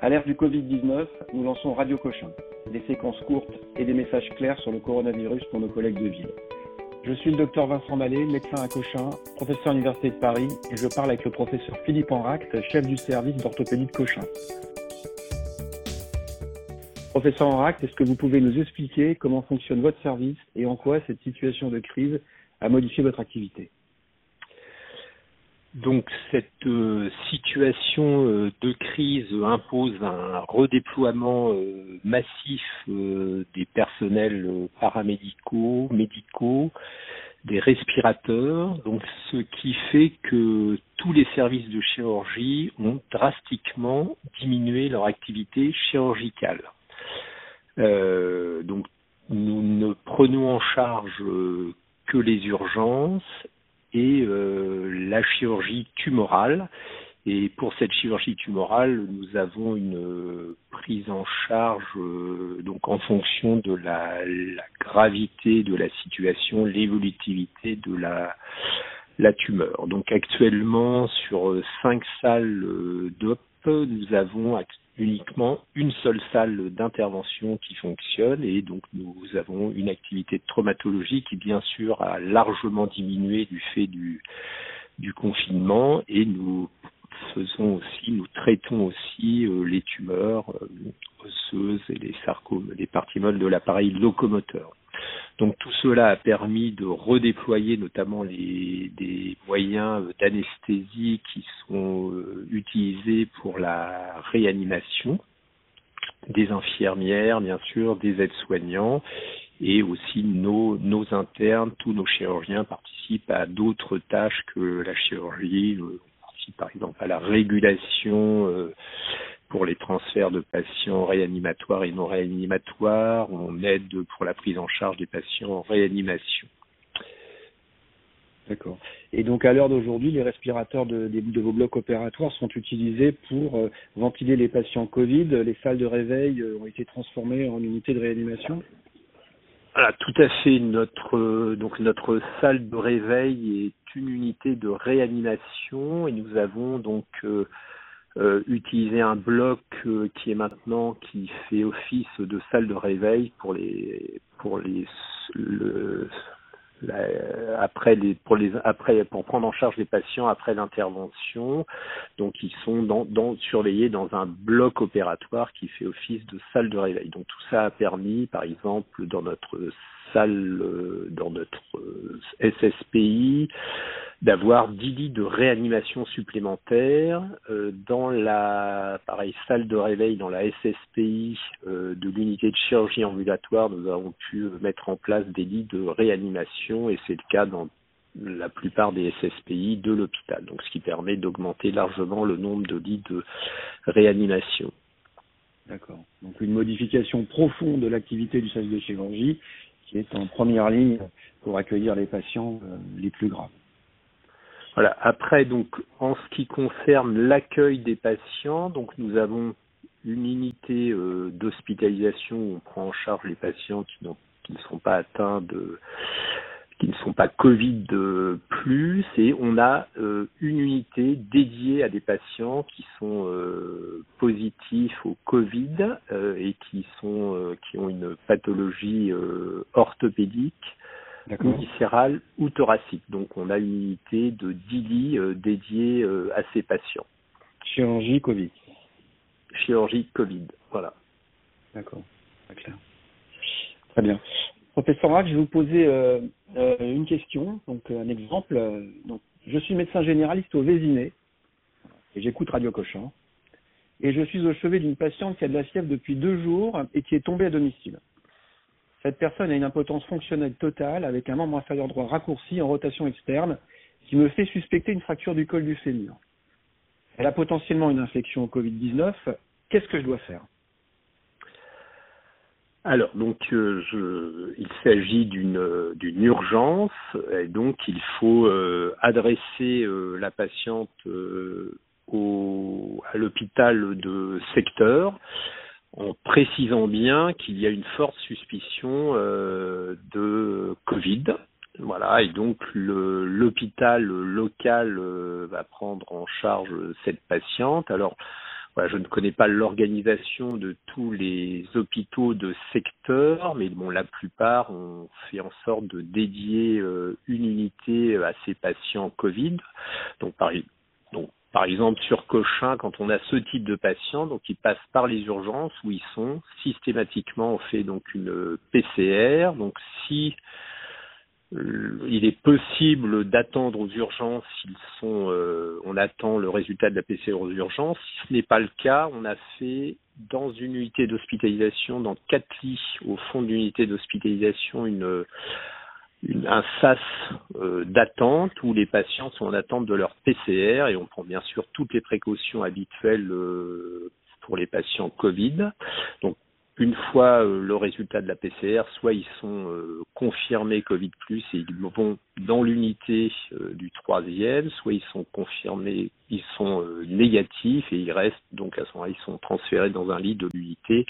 À l'ère du Covid-19, nous lançons Radio Cochin, des séquences courtes et des messages clairs sur le coronavirus pour nos collègues de ville. Je suis le docteur Vincent Mallet, médecin à Cochin, professeur à l'Université de Paris, et je parle avec le professeur Philippe Enract, chef du service d'orthopédie de Cochin. Professeur Enract, est-ce que vous pouvez nous expliquer comment fonctionne votre service et en quoi cette situation de crise a modifié votre activité? Donc cette euh, situation euh, de crise impose un redéploiement euh, massif des personnels paramédicaux, médicaux, des respirateurs, donc ce qui fait que tous les services de chirurgie ont drastiquement diminué leur activité chirurgicale. donc nous ne prenons en charge que les urgences et euh, la chirurgie tumorale. Et pour cette chirurgie tumorale, nous avons une euh, prise en charge euh, donc en fonction de la, gravité de la situation, l'évolutivité de la, la tumeur. Donc actuellement, sur cinq salles d'OP, nous avons uniquement une seule salle d'intervention qui fonctionne et donc nous avons une activité de traumatologie qui bien sûr a largement diminué du fait du, confinement et nous faisons aussi, nous traitons aussi euh, les tumeurs euh, osseuses et les sarcomes, les parties molles de l'appareil locomoteur. Donc tout cela a permis de redéployer notamment les, des moyens d'anesthésie qui sont euh, utilisés pour la réanimation, des infirmières bien sûr, des aides-soignants et aussi nos, nos internes, tous nos chirurgiens participent à d'autres tâches que la chirurgie, on participe par exemple à la régulation euh, pour les transferts de patients réanimatoires et non réanimatoires. On aide pour la prise en charge des patients en réanimation. D'accord. Et donc à l'heure d'aujourd'hui, les respirateurs de, de, vos blocs opératoires sont utilisés pour euh, ventiler les patients Covid. Les salles de réveil euh, ont été transformées en unités de réanimation. Voilà, tout à fait. Notre euh, donc notre salle de réveil est une unité de réanimation et nous avons donc euh, utiliser un bloc euh, qui est maintenant qui fait office de salle de réveil pour les pour les le, après les pour les après pour prendre en charge les patients après l'intervention. Donc ils sont dans, dans surveillés dans un bloc opératoire qui fait office de salle de réveil. Donc tout ça a permis par exemple dans notre salle euh, dans notre SSPI d'avoir 10 lits de réanimation supplémentaires euh, dans la pareil salle de réveil dans la SSPI euh, de l'unité de chirurgie ambulatoire nous avons pu mettre en place des lits de réanimation et c'est le cas dans la plupart des SSPI de l'hôpital donc ce qui permet d'augmenter largement le nombre de lits de réanimation D'accord. Donc une modification profonde de l'activité du service de chirurgie qui est en première ligne pour accueillir les patients euh, les plus graves. Voilà. Après, donc, en ce qui concerne l'accueil des patients, donc nous avons une unité euh, d'hospitalisation où on prend en charge les patients qui, qui ne sont pas atteints de qui ne sont pas Covid plus et on a euh, une unité dédiée à des patients qui sont euh, positifs au Covid euh, et qui sont qui ont une pathologie orthopédique ou viscérale ou thoracique. Donc on a une unité de 10 lits dédiés à ces patients. Chirurgie Covid. Chirurgie Covid, voilà. D'accord, très clair. Très bien. Professeur Rack, je vais vous poser euh, euh, une question, donc un exemple. Donc, je suis médecin généraliste au Vésiné et j'écoute Radio Cochin. Et je suis au chevet d'une patiente qui a de la fièvre depuis deux jours et qui est tombée à domicile. Cette personne a une impotence fonctionnelle totale avec un membre inférieur droit raccourci en rotation externe qui me fait suspecter une fracture du col du fémur. Elle a potentiellement une infection au Covid-19. Qu'est-ce que je dois faire? Alors, donc, euh, je, il s'agit d'une d'une urgence, et donc il faut euh, adresser euh, la patiente au, à l'hôpital de secteur en précisant bien qu'il y a une forte suspicion de Covid. Voilà, et donc l'hôpital local va prendre en charge cette patiente. Alors, je ne connais pas l'organisation de tous les hôpitaux de secteur, mais bon, la plupart ont fait en sorte de dédier euh, une unité à ces patients Covid. Donc par, exemple, sur Cochin, quand on a ce type de patients, donc ils passent par les urgences où ils sont systématiquement on fait donc une PCR. Donc si euh, il est possible d'attendre aux urgences s'ils sont euh, on attend le résultat de la PCR aux urgences. Si ce n'est pas le cas, on a fait dans une unité d'hospitalisation, dans quatre lits au fond de l'unité d'hospitalisation, un SAS euh, d'attente où les patients sont en attente de leur PCR et on prend bien sûr toutes les précautions habituelles pour les patients Covid. Donc une fois euh, le résultat de la PCR, soit ils sont euh, confirmés Covid plus et ils vont dans l'unité euh, du troisième, soit ils sont confirmés, ils sont négatifs et ils restent donc à ce moment-là ils sont transférés dans un lit de l'unité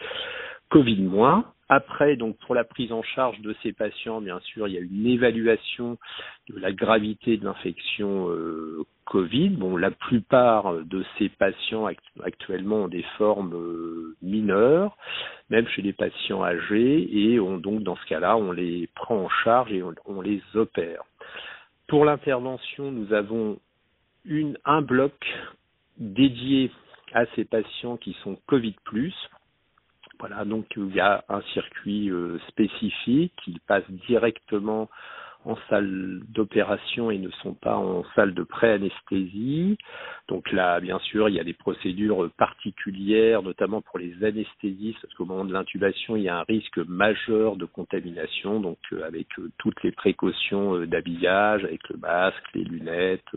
Covid moins. Après, donc pour la prise en charge de ces patients, bien sûr, il y a une évaluation de la gravité de l'infection euh, Covid. Bon, la plupart de ces patients actuellement ont des formes euh, mineures, même chez les patients âgés, et on, donc dans ce cas-là, on les prend en charge et on, les opère. Pour l'intervention, nous avons un bloc dédié à ces patients qui sont Covid voilà, donc il y a un circuit euh, spécifique, ils passent directement en salle d'opération et ne sont pas en salle de pré-anesthésie. Donc là, bien sûr, il y a des procédures particulières, notamment pour les anesthésistes, parce qu'au moment de l'intubation, il y a un risque majeur de contamination, donc euh, avec euh, toutes les précautions d'habillage, avec le masque, les lunettes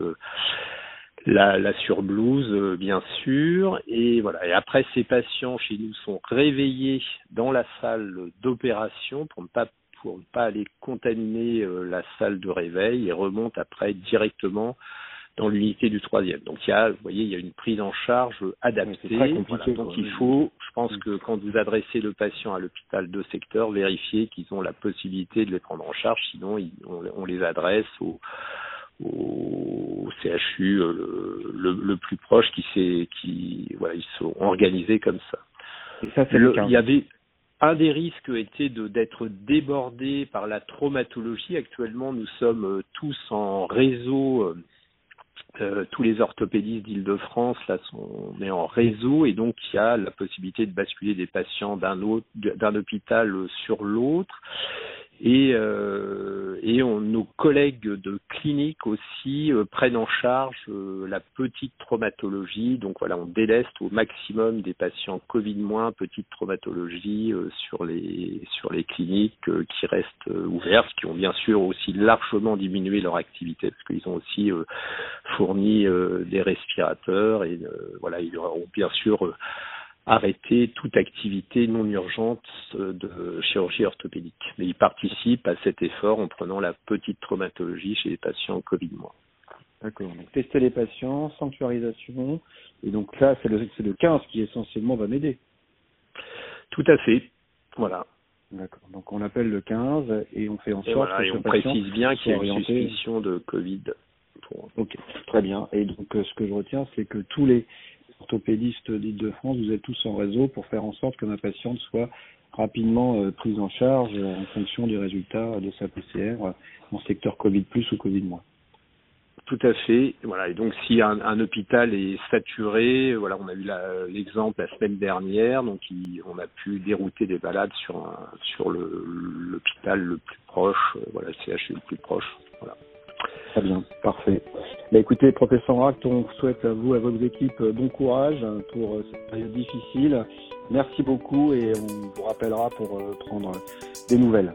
la, la surblouse euh, bien sûr. Et voilà. Et après ces patients chez nous sont réveillés dans la salle d'opération pour ne pas pour ne pas aller contaminer euh, la salle de réveil et remontent après directement dans l'unité du troisième. Donc il y a, vous voyez, il y a une prise en charge adaptée. Voilà, donc il faut, je pense que quand vous adressez le patient à l'hôpital de secteur, vérifier qu'ils ont la possibilité de les prendre en charge, sinon on, on les adresse au CHU euh, le, le, plus proche qui s'est qui voilà ils sont organisés comme ça. Et ça le, il y avait un des risques était de d'être débordé par la traumatologie. Actuellement, nous sommes euh, tous en réseau. Euh, euh, tous les orthopédistes d'Île-de-France là sont on est en réseau et donc il y a la possibilité de basculer des patients d'un autre d'un hôpital sur l'autre et, euh, et on, nos collègues de clinique aussi euh, prennent en charge euh, la petite traumatologie. Donc voilà, on déleste au maximum des patients Covid moins petite traumatologie euh, sur les sur les cliniques qui restent ouvertes, qui ont bien sûr aussi largement diminué leur activité parce qu'ils ont aussi fourni des respirateurs et voilà, ils ont bien sûr arrêter toute activité non urgente euh, de chirurgie orthopédique. Mais il participe à cet effort en prenant la petite traumatologie chez les patients Covid. D'accord. Donc tester les patients, sanctuarisation, et donc là c'est le c'est le 15 qui essentiellement va m'aider. Tout à fait. Voilà. D'accord. Donc on appelle le 15 et on fait en sorte que et on précise bien qu'il y a une suspicion de Covid. Ok, très bien. Et donc euh, ce que je retiens, c'est que tous les orthopédistes d'Île-de-France, vous êtes tous en réseau pour faire en sorte que ma patiente soit rapidement euh, prise en charge euh, en fonction du résultat de sa PCR euh, en secteur Covid plus ou Covid moins. Tout à fait. Voilà. Et donc, si un, un hôpital est saturé, voilà, on a eu l'exemple la, semaine dernière, donc on a pu dérouter des balades sur un, sur l'hôpital le, plus proche, voilà, le CHU le plus proche. Voilà. Très bien, parfait. Bah, écoutez, professeur Ract, on souhaite à vous, à vos équipes, euh, bon courage hein, pour euh, cette période difficile. Merci beaucoup et on vous rappellera pour euh, prendre des nouvelles.